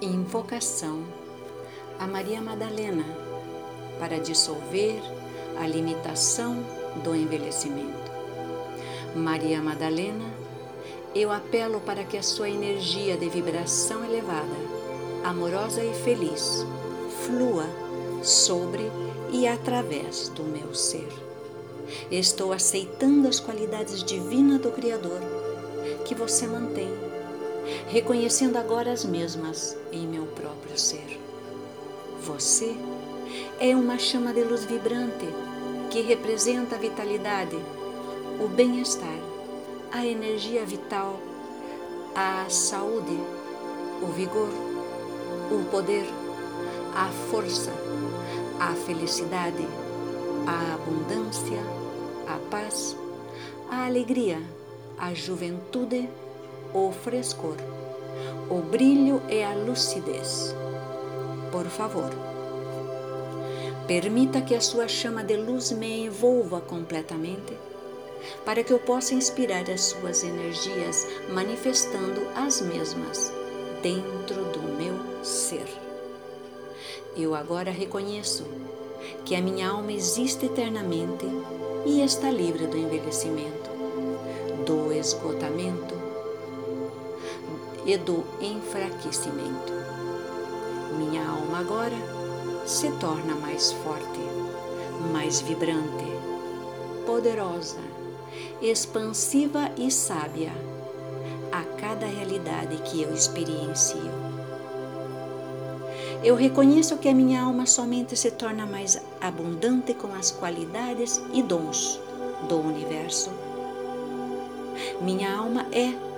Invocação a Maria Madalena para dissolver a limitação do envelhecimento. Maria Madalena, eu apelo para que a sua energia de vibração elevada, amorosa e feliz, flua sobre e através do meu ser. Estou aceitando as qualidades divinas do Criador que você mantém, reconhecendo agora as mesmas em meu próprio ser. Você é uma chama de luz vibrante que representa a vitalidade, o bem-estar, a energia vital, a saúde, o vigor, o poder, a força, a felicidade, a abundância, a paz, a alegria, a juventude, o frescor, o brilho e a lucidez. Por favor, permita que a sua chama de luz me envolva completamente, para que eu possa inspirar as suas energias, manifestando as mesmas dentro do meu ser. Eu agora reconheço que a minha alma existe eternamente e está livre do envelhecimento, do esgotamento e do enfraquecimento. Minha alma agora se torna mais forte, mais vibrante, poderosa, expansiva e sábia a cada realidade que eu experiencio. Eu reconheço que a minha alma somente se torna mais abundante com as qualidades e dons do universo. Minha alma é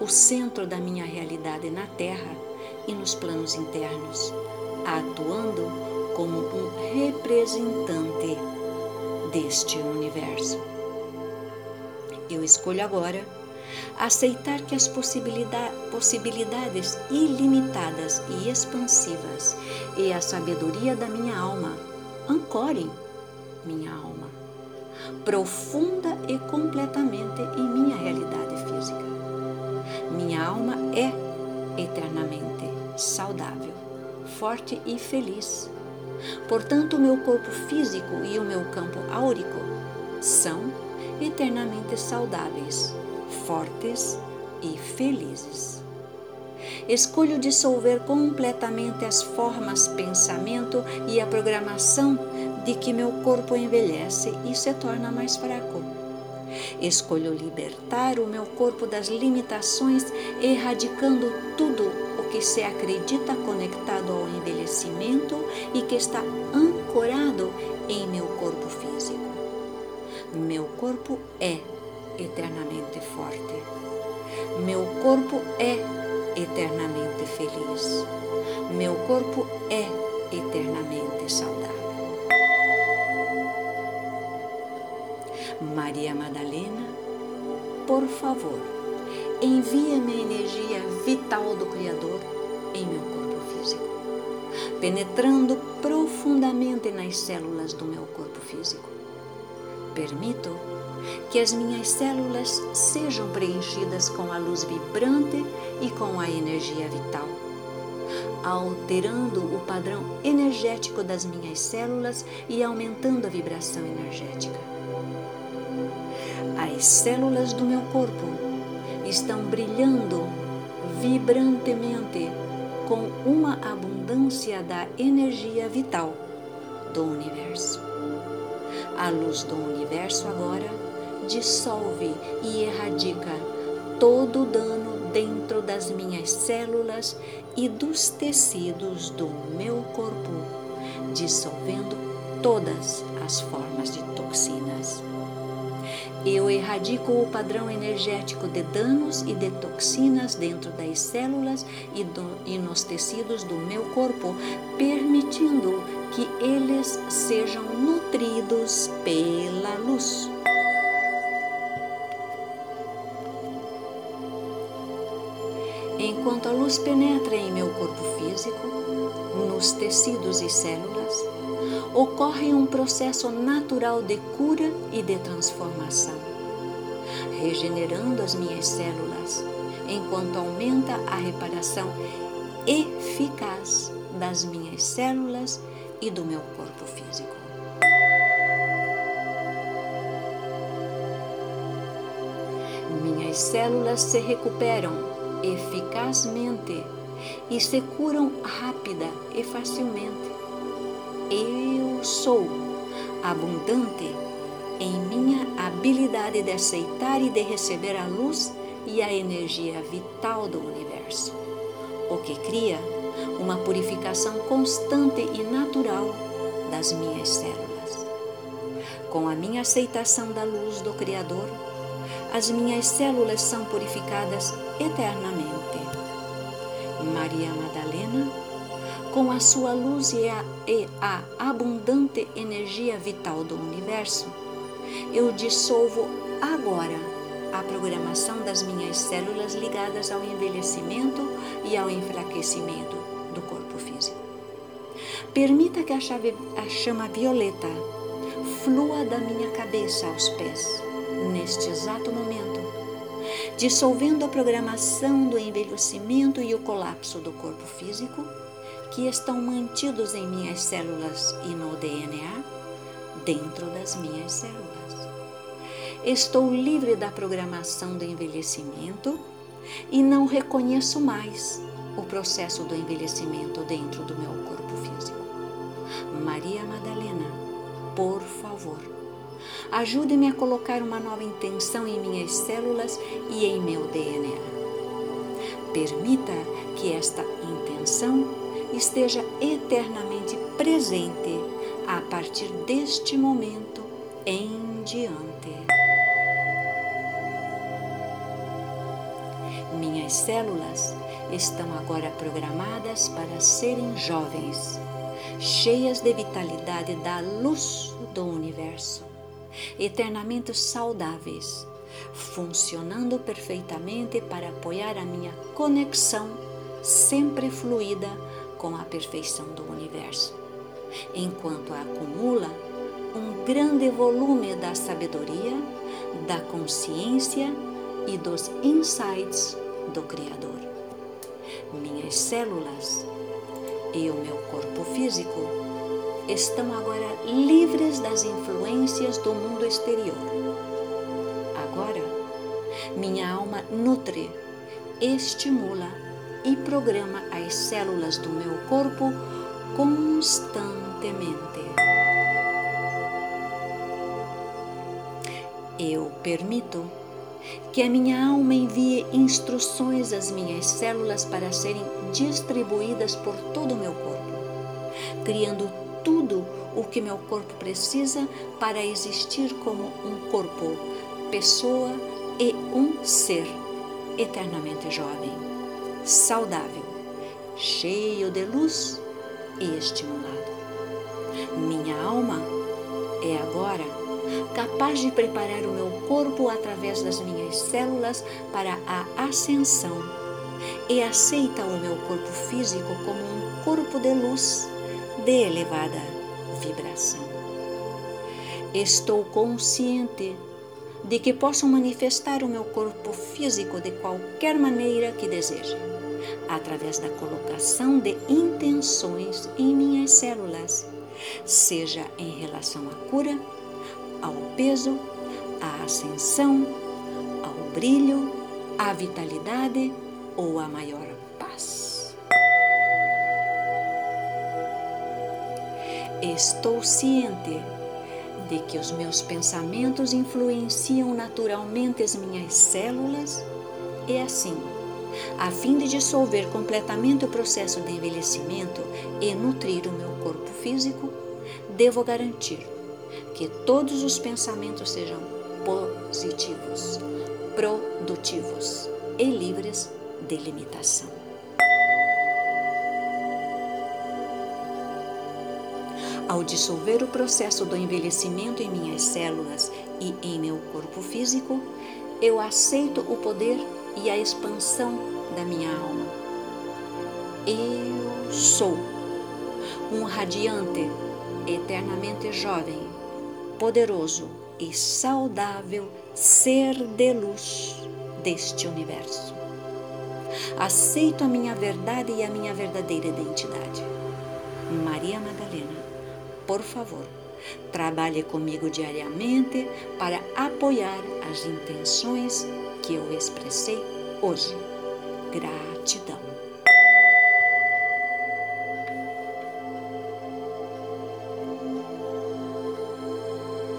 o centro da minha realidade na Terra e nos planos internos, atuando como um representante deste universo. Eu escolho agora aceitar que as possibilidades ilimitadas e expansivas e a sabedoria da minha alma ancorem minha alma profunda e completamente em minha realidade física. Minha alma é eternamente saudável, forte e feliz. Portanto, o meu corpo físico e o meu campo áurico são eternamente saudáveis, fortes e felizes. Escolho dissolver completamente as formas, pensamento e a programação de que meu corpo envelhece e se torna mais fraco. Escolho libertar o meu corpo das limitações, erradicando tudo o que se acredita conectado ao envelhecimento e que está ancorado em meu corpo físico. Meu corpo é eternamente forte. Meu corpo é eternamente feliz. Meu corpo é eternamente saudável. Maria Madalena, por favor, envia-me a energia vital do Criador em meu corpo físico, penetrando profundamente nas células do meu corpo físico. Permito que as minhas células sejam preenchidas com a luz vibrante e com a energia vital, alterando o padrão energético das minhas células e aumentando a vibração energética. As células do meu corpo estão brilhando vibrantemente com uma abundância da energia vital do universo. A luz do universo agora dissolve e erradica todo o dano dentro das minhas células e dos tecidos do meu corpo, dissolvendo todas as formas de toxinas. Eu erradico o padrão energético de danos e de toxinas dentro das células e, do, e nos tecidos do meu corpo, permitindo que eles sejam nutridos pela luz. Enquanto a luz penetra em meu corpo físico, nos tecidos e células, ocorre um processo natural de cura e de transformação, regenerando as minhas células, enquanto aumenta a reparação eficaz das minhas células e do meu corpo físico. Minhas células se recuperam eficazmente e se curam rápida e facilmente. Eu sou abundante em minha habilidade de aceitar e de receber a luz e a energia vital do universo, o que cria uma purificação constante e natural das minhas células. Com a minha aceitação da luz do Criador, as minhas células são purificadas eternamente. Maria Madalena, com a sua luz e a, e a abundante energia vital do universo, eu dissolvo agora a programação das minhas células ligadas ao envelhecimento e ao enfraquecimento do corpo físico. Permita que a, chave, a chama violeta flua da minha cabeça aos pés, neste exato momento, dissolvendo a programação do envelhecimento e o colapso do corpo físico que estão mantidos em minhas células e no DNA dentro das minhas células. Estou livre da programação do envelhecimento e não reconheço mais o processo do envelhecimento dentro do meu corpo físico. Maria Madalena, por favor, ajude-me a colocar uma nova intenção em minhas células e em meu DNA. Permita que esta intenção esteja eternamente presente a partir deste momento em diante. Minhas células estão agora programadas para serem jovens, cheias de vitalidade da luz do universo, eternamente saudáveis, funcionando perfeitamente para apoiar a minha conexão sempre fluida com a perfeição do universo, enquanto acumula um grande volume da sabedoria, da consciência e dos insights do Criador. Minhas células e o meu corpo físico estão agora livres das influências do mundo exterior. Agora, minha alma nutre, estimula e programa as células do meu corpo constantemente. Eu permito que a minha alma envie instruções às minhas células para serem distribuídas por todo o meu corpo, criando tudo o que meu corpo precisa para existir como um corpo, pessoa e um ser eternamente jovem, saudável, cheio de luz e estimulado. Minha alma é agora capaz de preparar o meu corpo através das minhas células para a ascensão e aceita o meu corpo físico como um corpo de luz de elevada vibração. Estou consciente de que posso manifestar o meu corpo físico de qualquer maneira que deseje, através da colocação de intenções em minhas células, seja em relação à cura ao peso, à ascensão, ao brilho, à vitalidade ou à maior Estou ciente de que os meus pensamentos influenciam naturalmente as minhas células e assim, a fim de dissolver completamente o processo de envelhecimento e nutrir o meu corpo físico, devo garantir que todos os pensamentos sejam positivos, produtivos e livres de limitação. Ao dissolver o processo do envelhecimento em minhas células e em meu corpo físico, eu aceito o poder e a expansão da minha alma. Eu sou um radiante, eternamente jovem, poderoso e saudável ser de luz deste universo. Aceito a minha verdade e a minha verdadeira identidade. Maria Madalena, por favor, trabalhe comigo diariamente para apoiar as intenções que eu expressei hoje. Gratidão.